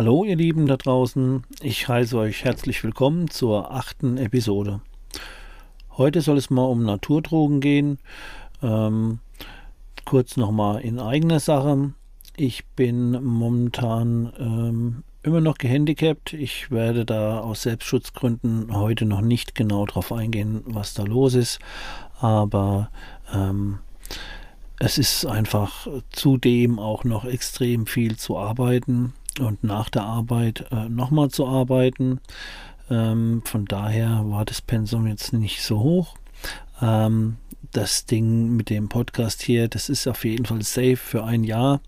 Hallo ihr Lieben da draußen, ich heiße euch herzlich willkommen zur achten Episode. Heute soll es mal um Naturdrogen gehen. Ähm, kurz nochmal in eigener Sache. Ich bin momentan ähm, immer noch gehandicapt. Ich werde da aus Selbstschutzgründen heute noch nicht genau darauf eingehen, was da los ist. Aber ähm, es ist einfach zudem auch noch extrem viel zu arbeiten und nach der Arbeit äh, nochmal zu arbeiten. Ähm, von daher war das Pensum jetzt nicht so hoch. Ähm, das Ding mit dem Podcast hier, das ist auf jeden Fall safe für ein Jahr.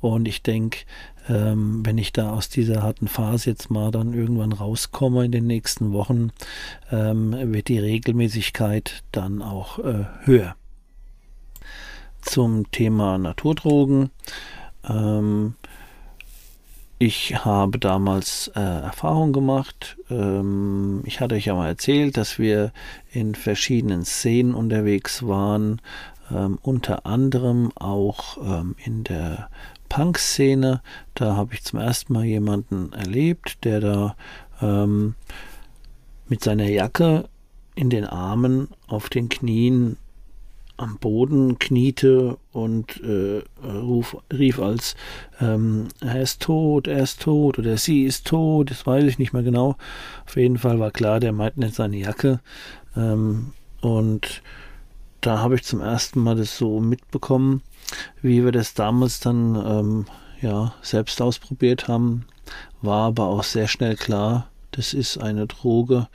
Und ich denke, ähm, wenn ich da aus dieser harten Phase jetzt mal dann irgendwann rauskomme in den nächsten Wochen, ähm, wird die Regelmäßigkeit dann auch äh, höher. Zum Thema Naturdrogen. Ähm, ich habe damals äh, Erfahrung gemacht. Ähm, ich hatte euch ja mal erzählt, dass wir in verschiedenen Szenen unterwegs waren, ähm, unter anderem auch ähm, in der Punk-Szene. Da habe ich zum ersten Mal jemanden erlebt, der da ähm, mit seiner Jacke in den Armen auf den Knien am Boden kniete und äh, ruf, rief als ähm, er ist tot, er ist tot oder sie ist tot, das weiß ich nicht mehr genau. Auf jeden Fall war klar, der meint nicht seine Jacke. Ähm, und da habe ich zum ersten Mal das so mitbekommen, wie wir das damals dann ähm, ja, selbst ausprobiert haben. War aber auch sehr schnell klar, das ist eine Droge,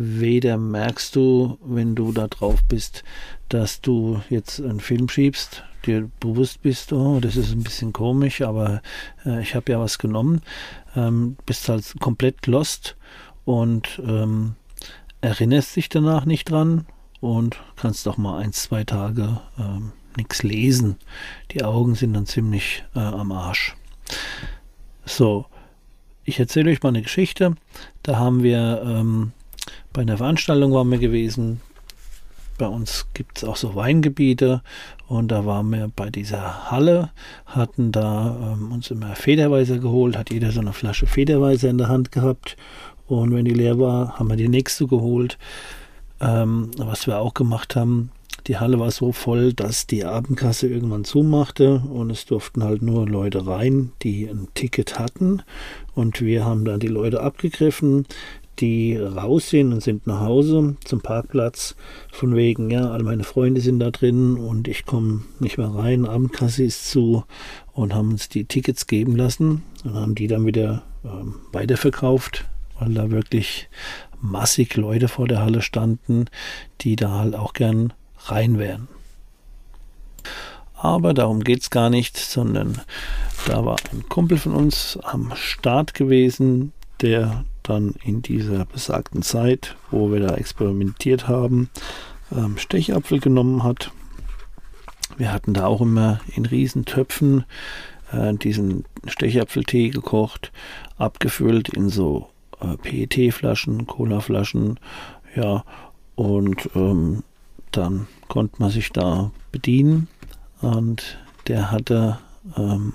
weder merkst du, wenn du da drauf bist, dass du jetzt einen Film schiebst, dir bewusst bist, oh, das ist ein bisschen komisch, aber äh, ich habe ja was genommen, ähm, bist halt komplett lost und ähm, erinnerst dich danach nicht dran und kannst auch mal ein, zwei Tage ähm, nichts lesen. Die Augen sind dann ziemlich äh, am Arsch. So, ich erzähle euch mal eine Geschichte. Da haben wir ähm, bei einer Veranstaltung waren wir gewesen. Bei uns gibt es auch so Weingebiete und da waren wir bei dieser Halle, hatten da ähm, uns immer Federweiser geholt, hat jeder so eine Flasche Federweiser in der Hand gehabt und wenn die leer war, haben wir die nächste geholt. Ähm, was wir auch gemacht haben, die Halle war so voll, dass die Abendkasse irgendwann zumachte und es durften halt nur Leute rein, die ein Ticket hatten. Und wir haben dann die Leute abgegriffen, die raus sind und sind nach Hause zum Parkplatz. Von wegen, ja, all meine Freunde sind da drin und ich komme nicht mehr rein. Abendkasse ist zu und haben uns die Tickets geben lassen und haben die dann wieder ähm, weiterverkauft, weil da wirklich massig Leute vor der Halle standen, die da halt auch gern rein wären. Aber darum geht es gar nicht, sondern da war ein Kumpel von uns am Start gewesen, der dann in dieser besagten Zeit, wo wir da experimentiert haben, ähm, Stechapfel genommen hat. Wir hatten da auch immer in Riesentöpfen äh, diesen Stechapfeltee gekocht, abgefüllt in so äh, PET-Flaschen, Cola-Flaschen, ja, und ähm, dann konnte man sich da bedienen und der hatte, ähm,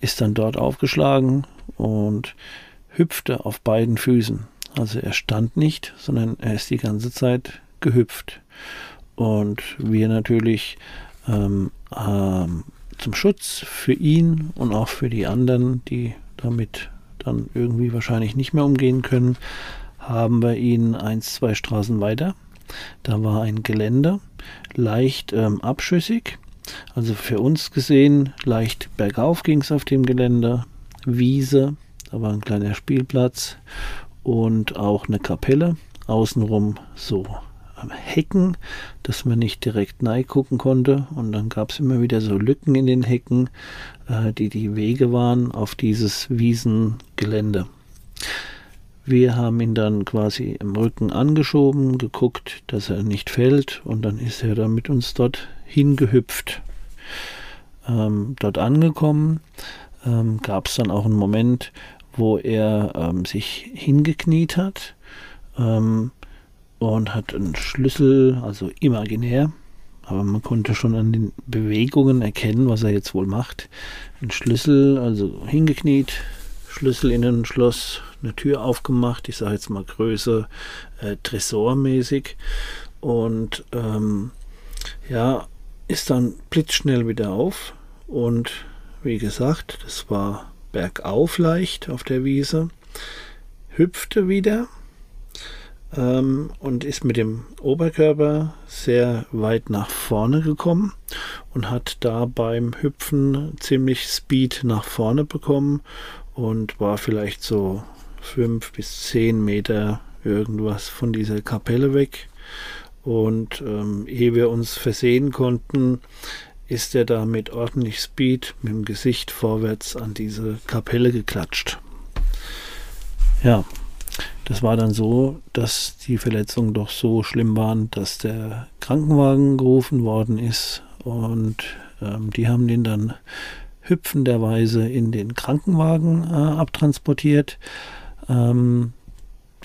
ist dann dort aufgeschlagen und hüpfte auf beiden Füßen. Also er stand nicht, sondern er ist die ganze Zeit gehüpft. Und wir natürlich ähm, ähm, zum Schutz für ihn und auch für die anderen, die damit dann irgendwie wahrscheinlich nicht mehr umgehen können, haben wir ihn eins, zwei Straßen weiter. Da war ein Gelände, leicht ähm, abschüssig. Also für uns gesehen, leicht bergauf ging es auf dem Gelände, Wiese, da war ein kleiner Spielplatz und auch eine Kapelle. Außenrum so Hecken, dass man nicht direkt nahe gucken konnte. Und dann gab es immer wieder so Lücken in den Hecken, äh, die die Wege waren auf dieses Wiesengelände. Wir haben ihn dann quasi im Rücken angeschoben, geguckt, dass er nicht fällt und dann ist er dann mit uns dort hingehüpft. Ähm, dort angekommen ähm, gab es dann auch einen Moment, wo er ähm, sich hingekniet hat ähm, und hat einen Schlüssel, also imaginär, aber man konnte schon an den Bewegungen erkennen, was er jetzt wohl macht. Ein Schlüssel, also hingekniet, Schlüssel in ein Schloss, eine Tür aufgemacht, ich sage jetzt mal Größe äh, Tresormäßig und ähm, ja, ist dann blitzschnell wieder auf und wie gesagt, das war bergauf leicht auf der Wiese, hüpfte wieder ähm, und ist mit dem Oberkörper sehr weit nach vorne gekommen und hat da beim Hüpfen ziemlich Speed nach vorne bekommen und war vielleicht so fünf bis zehn Meter irgendwas von dieser Kapelle weg. Und ähm, ehe wir uns versehen konnten, ist er da mit ordentlich Speed mit dem Gesicht vorwärts an diese Kapelle geklatscht. Ja, das war dann so, dass die Verletzungen doch so schlimm waren, dass der Krankenwagen gerufen worden ist und ähm, die haben den dann hüpfenderweise in den Krankenwagen äh, abtransportiert, ähm,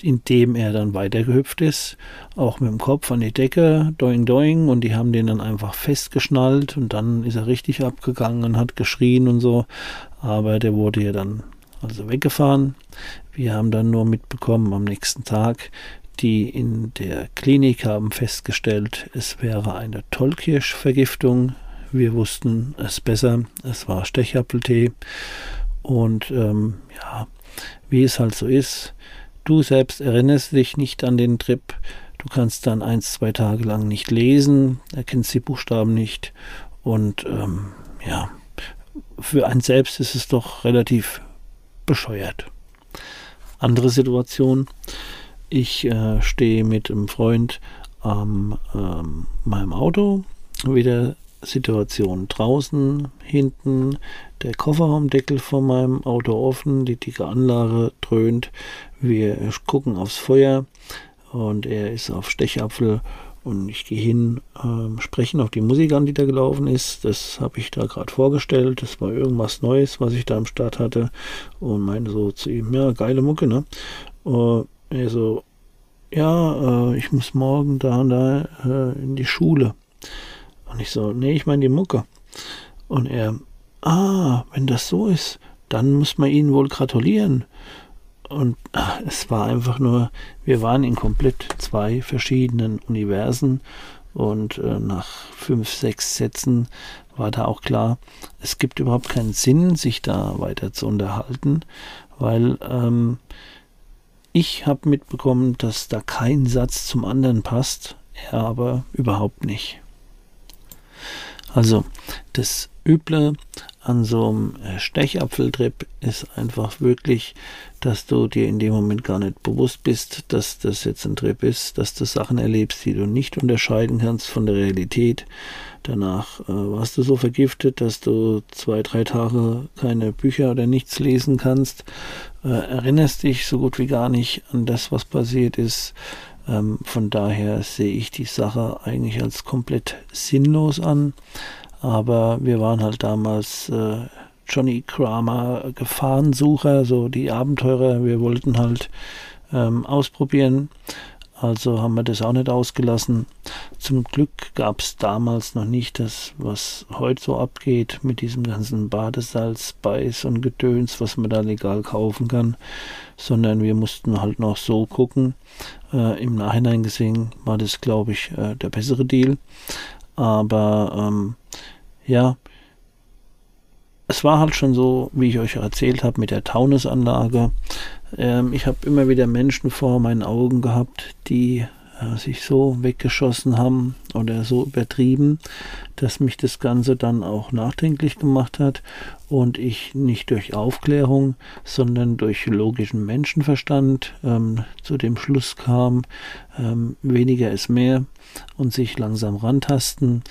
indem er dann weitergehüpft ist, auch mit dem Kopf an die Decke, doing doing, und die haben den dann einfach festgeschnallt und dann ist er richtig abgegangen und hat geschrien und so, aber der wurde ja dann also weggefahren. Wir haben dann nur mitbekommen am nächsten Tag, die in der Klinik haben festgestellt, es wäre eine Tollkirschvergiftung wir wussten es besser. Es war Stechapfeltee. Und ähm, ja, wie es halt so ist, du selbst erinnerst dich nicht an den Trip. Du kannst dann ein, zwei Tage lang nicht lesen, erkennst die Buchstaben nicht. Und ähm, ja, für einen selbst ist es doch relativ bescheuert. Andere Situation. Ich äh, stehe mit einem Freund an ähm, meinem Auto, wieder Situation draußen, hinten der Kofferraumdeckel von meinem Auto offen, die dicke Anlage dröhnt, wir gucken aufs Feuer und er ist auf Stechapfel und ich gehe hin, äh, sprechen auf die Musik an, die da gelaufen ist. Das habe ich da gerade vorgestellt. Das war irgendwas Neues, was ich da am Start hatte. Und meine so zu ihm, ja, geile Mucke, ne? Und er so, ja, äh, ich muss morgen da und da äh, in die Schule. Und ich so, nee, ich meine die Mucke. Und er, ah, wenn das so ist, dann muss man ihnen wohl gratulieren. Und ach, es war einfach nur, wir waren in komplett zwei verschiedenen Universen. Und äh, nach fünf, sechs Sätzen war da auch klar, es gibt überhaupt keinen Sinn, sich da weiter zu unterhalten, weil ähm, ich habe mitbekommen, dass da kein Satz zum anderen passt, er aber überhaupt nicht. Also das Üble an so einem äh, Stechapfeltrip ist einfach wirklich, dass du dir in dem Moment gar nicht bewusst bist, dass das jetzt ein Trip ist, dass du Sachen erlebst, die du nicht unterscheiden kannst von der Realität. Danach äh, warst du so vergiftet, dass du zwei, drei Tage keine Bücher oder nichts lesen kannst, äh, erinnerst dich so gut wie gar nicht an das, was passiert ist. Ähm, von daher sehe ich die Sache eigentlich als komplett sinnlos an. Aber wir waren halt damals äh, Johnny Kramer Gefahrensucher, so die Abenteurer. Wir wollten halt ähm, ausprobieren. Also haben wir das auch nicht ausgelassen. Zum Glück gab es damals noch nicht das, was heute so abgeht mit diesem ganzen Badesalz, Beiß und Gedöns, was man da legal kaufen kann, sondern wir mussten halt noch so gucken. Äh, Im Nachhinein gesehen war das, glaube ich, äh, der bessere Deal. Aber ähm, ja, es war halt schon so, wie ich euch erzählt habe, mit der Taunusanlage. Ähm, ich habe immer wieder Menschen vor meinen Augen gehabt, die äh, sich so weggeschossen haben oder so übertrieben, dass mich das Ganze dann auch nachdenklich gemacht hat und ich nicht durch Aufklärung, sondern durch logischen Menschenverstand ähm, zu dem Schluss kam, ähm, weniger ist mehr und sich langsam rantasten.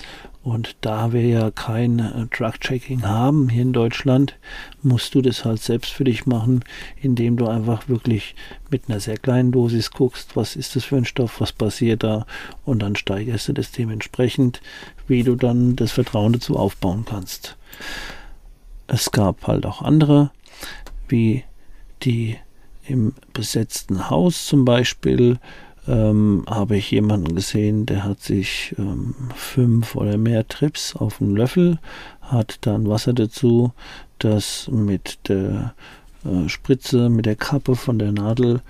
Und da wir ja kein äh, Drug-Checking haben hier in Deutschland, musst du das halt selbst für dich machen, indem du einfach wirklich mit einer sehr kleinen Dosis guckst, was ist das für ein Stoff, was passiert da und dann steigerst du das dementsprechend, wie du dann das Vertrauen dazu aufbauen kannst. Es gab halt auch andere, wie die im besetzten Haus zum Beispiel, ähm, habe ich jemanden gesehen, der hat sich ähm, fünf oder mehr Trips auf einen Löffel, hat dann Wasser dazu, das mit der äh, Spritze, mit der Kappe von der Nadel,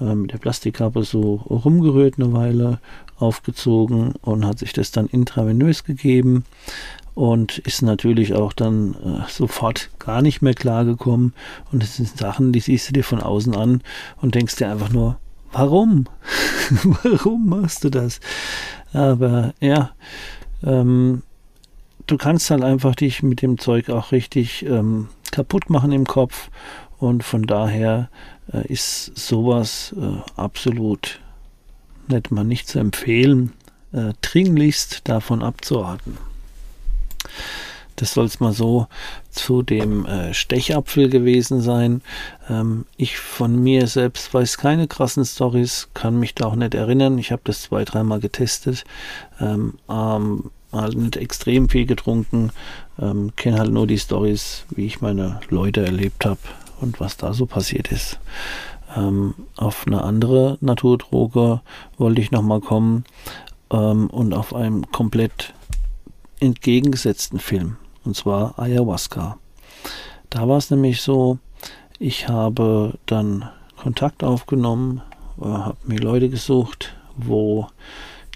äh, mit der Plastikkappe so rumgerührt eine Weile, aufgezogen und hat sich das dann intravenös gegeben und ist natürlich auch dann äh, sofort gar nicht mehr klargekommen. Und das sind Sachen, die siehst du dir von außen an und denkst dir einfach nur, warum? warum machst du das? Aber ja, ähm, du kannst halt einfach dich mit dem Zeug auch richtig ähm, kaputt machen im Kopf. Und von daher äh, ist sowas äh, absolut nicht mal nicht zu empfehlen, äh, dringlichst davon abzuraten. Das soll es mal so zu dem äh, Stechapfel gewesen sein. Ähm, ich von mir selbst weiß keine krassen Stories, kann mich da auch nicht erinnern. Ich habe das zwei, dreimal getestet. Ähm, ähm, halt nicht extrem viel getrunken. Ähm, Kenne halt nur die Stories, wie ich meine Leute erlebt habe und was da so passiert ist. Ähm, auf eine andere Naturdroge wollte ich nochmal kommen ähm, und auf einem komplett entgegengesetzten Film, und zwar Ayahuasca. Da war es nämlich so, ich habe dann Kontakt aufgenommen, äh, habe mir Leute gesucht, wo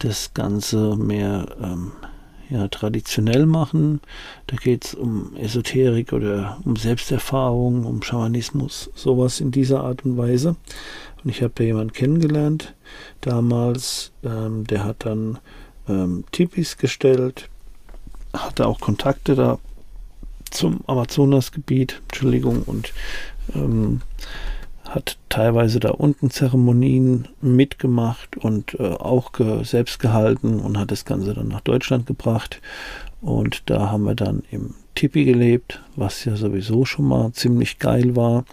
das Ganze mehr ähm, ja, traditionell machen. Da geht es um Esoterik oder um Selbsterfahrung, um Schamanismus, sowas in dieser Art und Weise. Und ich habe da jemanden kennengelernt damals, ähm, der hat dann ähm, Tipis gestellt, hatte auch Kontakte da zum Amazonasgebiet, Entschuldigung, und ähm, hat teilweise da unten Zeremonien mitgemacht und äh, auch ge selbst gehalten und hat das Ganze dann nach Deutschland gebracht. Und da haben wir dann im Tipi gelebt, was ja sowieso schon mal ziemlich geil war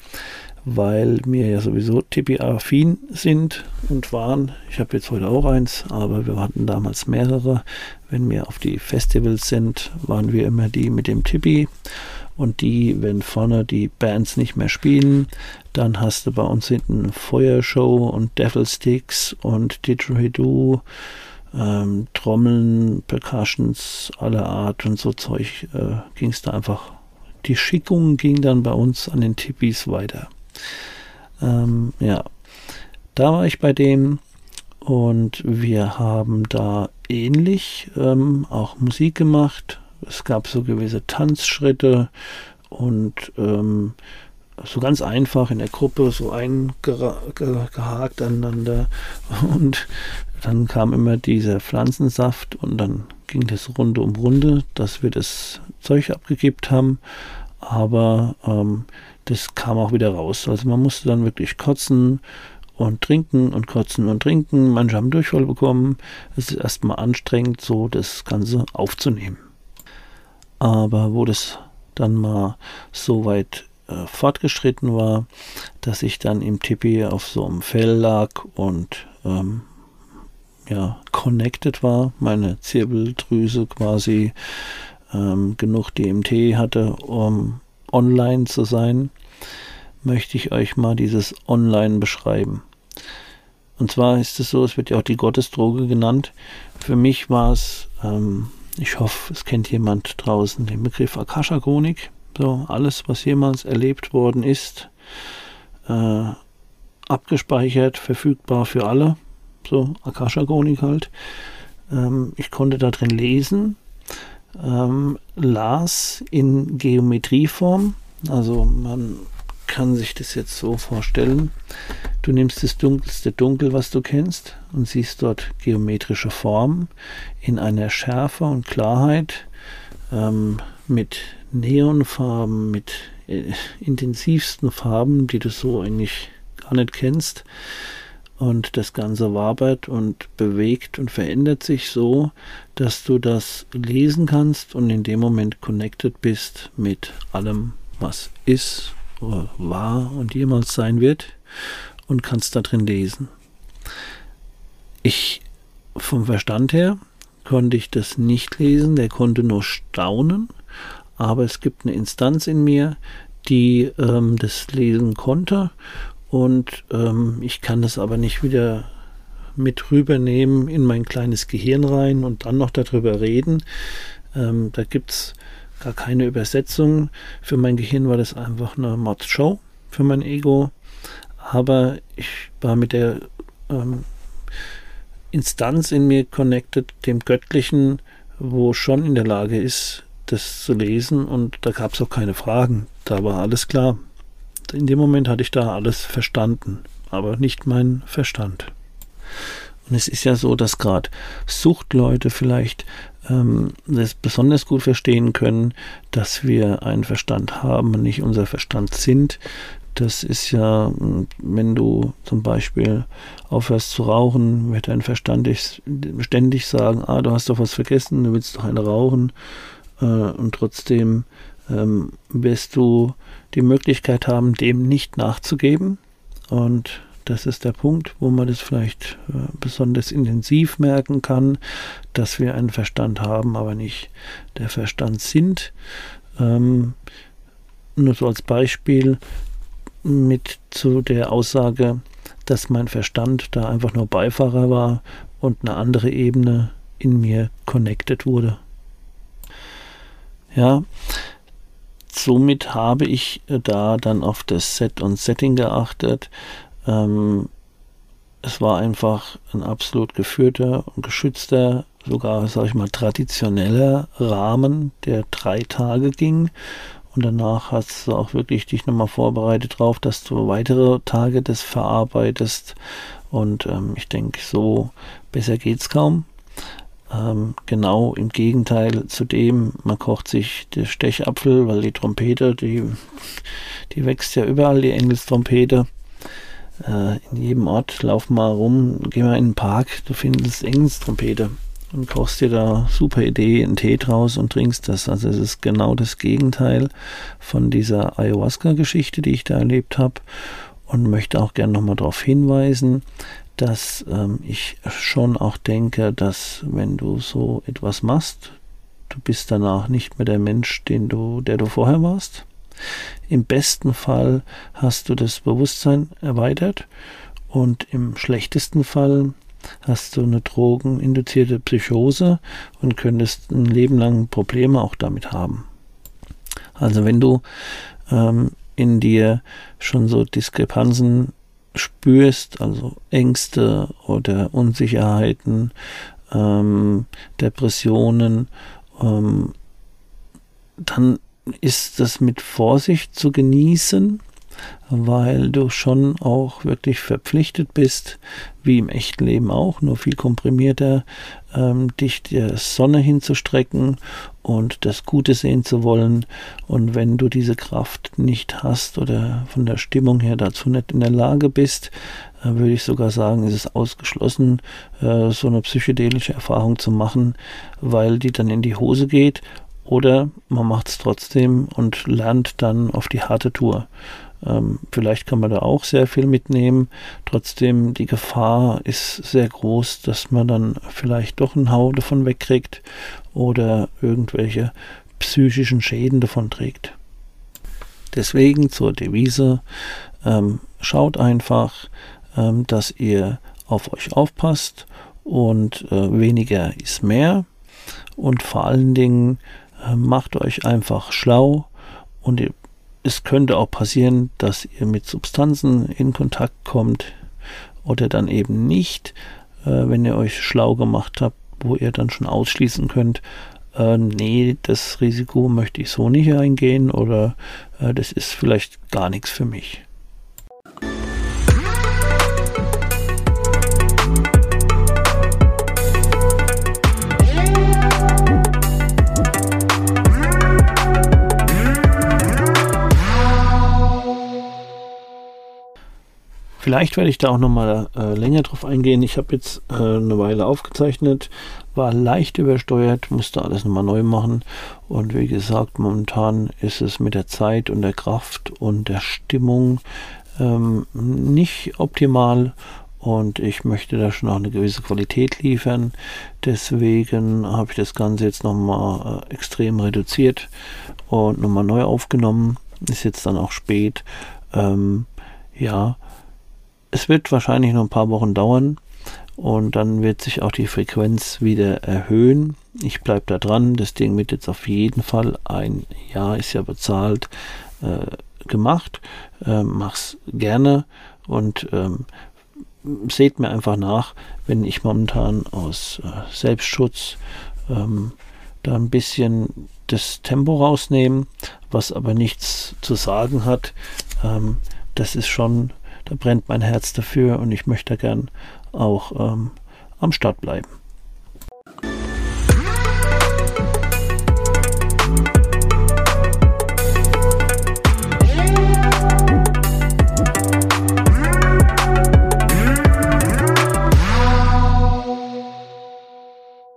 weil wir ja sowieso Tipi-affin sind und waren. Ich habe jetzt heute auch eins, aber wir hatten damals mehrere. Wenn wir auf die Festivals sind, waren wir immer die mit dem Tipi. Und die, wenn vorne die Bands nicht mehr spielen, dann hast du bei uns hinten Feuershow und Devilsticks und Didgeridoo, ähm, Trommeln, Percussions aller Art und so Zeug äh, ging es da einfach. Die Schickung ging dann bei uns an den Tippis weiter. Ähm, ja, da war ich bei dem und wir haben da ähnlich ähm, auch Musik gemacht. Es gab so gewisse Tanzschritte und ähm, so ganz einfach in der Gruppe so eingehakt aneinander und dann kam immer dieser Pflanzensaft und dann ging das Runde um Runde, dass wir das Zeug abgekippt haben. Aber ähm, das kam auch wieder raus. Also man musste dann wirklich kotzen und trinken und kotzen und trinken. Manche haben Durchfall bekommen. Es ist erstmal anstrengend, so das Ganze aufzunehmen. Aber wo das dann mal so weit äh, fortgeschritten war, dass ich dann im Tipi auf so einem Fell lag und ähm, ja, connected war, meine Zirbeldrüse quasi ähm, genug DMT hatte, um online zu sein, möchte ich euch mal dieses Online beschreiben. Und zwar ist es so, es wird ja auch die Gottesdroge genannt. Für mich war es, ähm, ich hoffe, es kennt jemand draußen den Begriff Akasha-Chronik. So, alles, was jemals erlebt worden ist, äh, abgespeichert, verfügbar für alle. So, Akasha-Chronik halt. Ähm, ich konnte da drin lesen, ähm, las in Geometrieform. Also man kann sich das jetzt so vorstellen. Du nimmst das dunkelste Dunkel, was du kennst, und siehst dort geometrische Formen in einer Schärfe und Klarheit ähm, mit Neonfarben, mit äh, intensivsten Farben, die du so eigentlich gar nicht kennst. Und das Ganze wabert und bewegt und verändert sich so, dass du das lesen kannst und in dem Moment connected bist mit allem, was ist oder war und jemals sein wird und kannst da drin lesen. Ich vom Verstand her konnte ich das nicht lesen, der konnte nur staunen, aber es gibt eine Instanz in mir, die ähm, das lesen konnte und ähm, ich kann das aber nicht wieder mit rübernehmen in mein kleines Gehirn rein und dann noch darüber reden. Ähm, da gibt es gar keine Übersetzung. Für mein Gehirn war das einfach eine Mod-Show für mein Ego. Aber ich war mit der ähm, Instanz in mir connected, dem Göttlichen, wo schon in der Lage ist, das zu lesen und da gab es auch keine Fragen. Da war alles klar. In dem Moment hatte ich da alles verstanden, aber nicht mein Verstand. Und es ist ja so, dass gerade Suchtleute vielleicht ähm, das besonders gut verstehen können, dass wir einen Verstand haben und nicht unser Verstand sind. Das ist ja, wenn du zum Beispiel aufhörst zu rauchen, wird dein Verstand ständig sagen, ah, du hast doch was vergessen, du willst doch eine rauchen. Äh, und trotzdem ähm, wirst du die Möglichkeit haben, dem nicht nachzugeben. Und das ist der Punkt, wo man das vielleicht äh, besonders intensiv merken kann, dass wir einen Verstand haben, aber nicht der Verstand sind. Ähm, nur so als Beispiel mit zu der Aussage, dass mein Verstand da einfach nur Beifahrer war und eine andere Ebene in mir connected wurde. Ja, somit habe ich äh, da dann auf das Set und Setting geachtet. Ähm, es war einfach ein absolut geführter und geschützter, sogar, sage ich mal, traditioneller Rahmen, der drei Tage ging. Und danach hast du auch wirklich dich nochmal vorbereitet drauf, dass du weitere Tage das verarbeitest. Und ähm, ich denke, so besser geht's kaum. Ähm, genau im Gegenteil zu dem, man kocht sich den Stechapfel, weil die Trompete, die, die wächst ja überall, die Engelstrompete. Äh, in jedem Ort, lauf mal rum, geh mal in den Park, du findest Engelstrompete und kochst dir da super Idee einen Tee draus und trinkst das. Also es ist genau das Gegenteil von dieser Ayahuasca-Geschichte, die ich da erlebt habe und möchte auch gerne nochmal darauf hinweisen, dass ähm, ich schon auch denke, dass wenn du so etwas machst, du bist danach nicht mehr der Mensch, den du, der du vorher warst. Im besten Fall hast du das Bewusstsein erweitert und im schlechtesten Fall hast du eine drogeninduzierte Psychose und könntest ein Leben lang Probleme auch damit haben. Also wenn du ähm, in dir schon so Diskrepanzen spürst, also Ängste oder Unsicherheiten, ähm, Depressionen, ähm, dann ist das mit Vorsicht zu genießen, weil du schon auch wirklich verpflichtet bist, wie im echten Leben auch, nur viel komprimierter, ähm, dich der Sonne hinzustrecken und das Gute sehen zu wollen. Und wenn du diese Kraft nicht hast oder von der Stimmung her dazu nicht in der Lage bist, äh, würde ich sogar sagen, ist es ausgeschlossen, äh, so eine psychedelische Erfahrung zu machen, weil die dann in die Hose geht. Oder man macht es trotzdem und lernt dann auf die harte Tour. Ähm, vielleicht kann man da auch sehr viel mitnehmen. Trotzdem, die Gefahr ist sehr groß, dass man dann vielleicht doch einen Hau davon wegkriegt oder irgendwelche psychischen Schäden davon trägt. Deswegen zur Devise, ähm, schaut einfach, ähm, dass ihr auf euch aufpasst und äh, weniger ist mehr und vor allen Dingen äh, macht euch einfach schlau und ihr es könnte auch passieren, dass ihr mit Substanzen in Kontakt kommt oder dann eben nicht, äh, wenn ihr euch schlau gemacht habt, wo ihr dann schon ausschließen könnt, äh, nee, das Risiko möchte ich so nicht eingehen oder äh, das ist vielleicht gar nichts für mich. Vielleicht werde ich da auch nochmal äh, länger drauf eingehen. Ich habe jetzt äh, eine Weile aufgezeichnet, war leicht übersteuert, musste alles nochmal neu machen. Und wie gesagt, momentan ist es mit der Zeit und der Kraft und der Stimmung ähm, nicht optimal und ich möchte da schon auch eine gewisse Qualität liefern. Deswegen habe ich das Ganze jetzt nochmal äh, extrem reduziert und nochmal neu aufgenommen. Ist jetzt dann auch spät. Ähm, ja, es wird wahrscheinlich noch ein paar Wochen dauern und dann wird sich auch die Frequenz wieder erhöhen. Ich bleibe da dran. Das Ding wird jetzt auf jeden Fall ein Jahr ist ja bezahlt äh, gemacht. Ähm, mach's gerne und ähm, seht mir einfach nach, wenn ich momentan aus äh, Selbstschutz ähm, da ein bisschen das Tempo rausnehme, was aber nichts zu sagen hat. Ähm, das ist schon, da brennt mein Herz dafür und ich möchte gern auch ähm, am Start bleiben.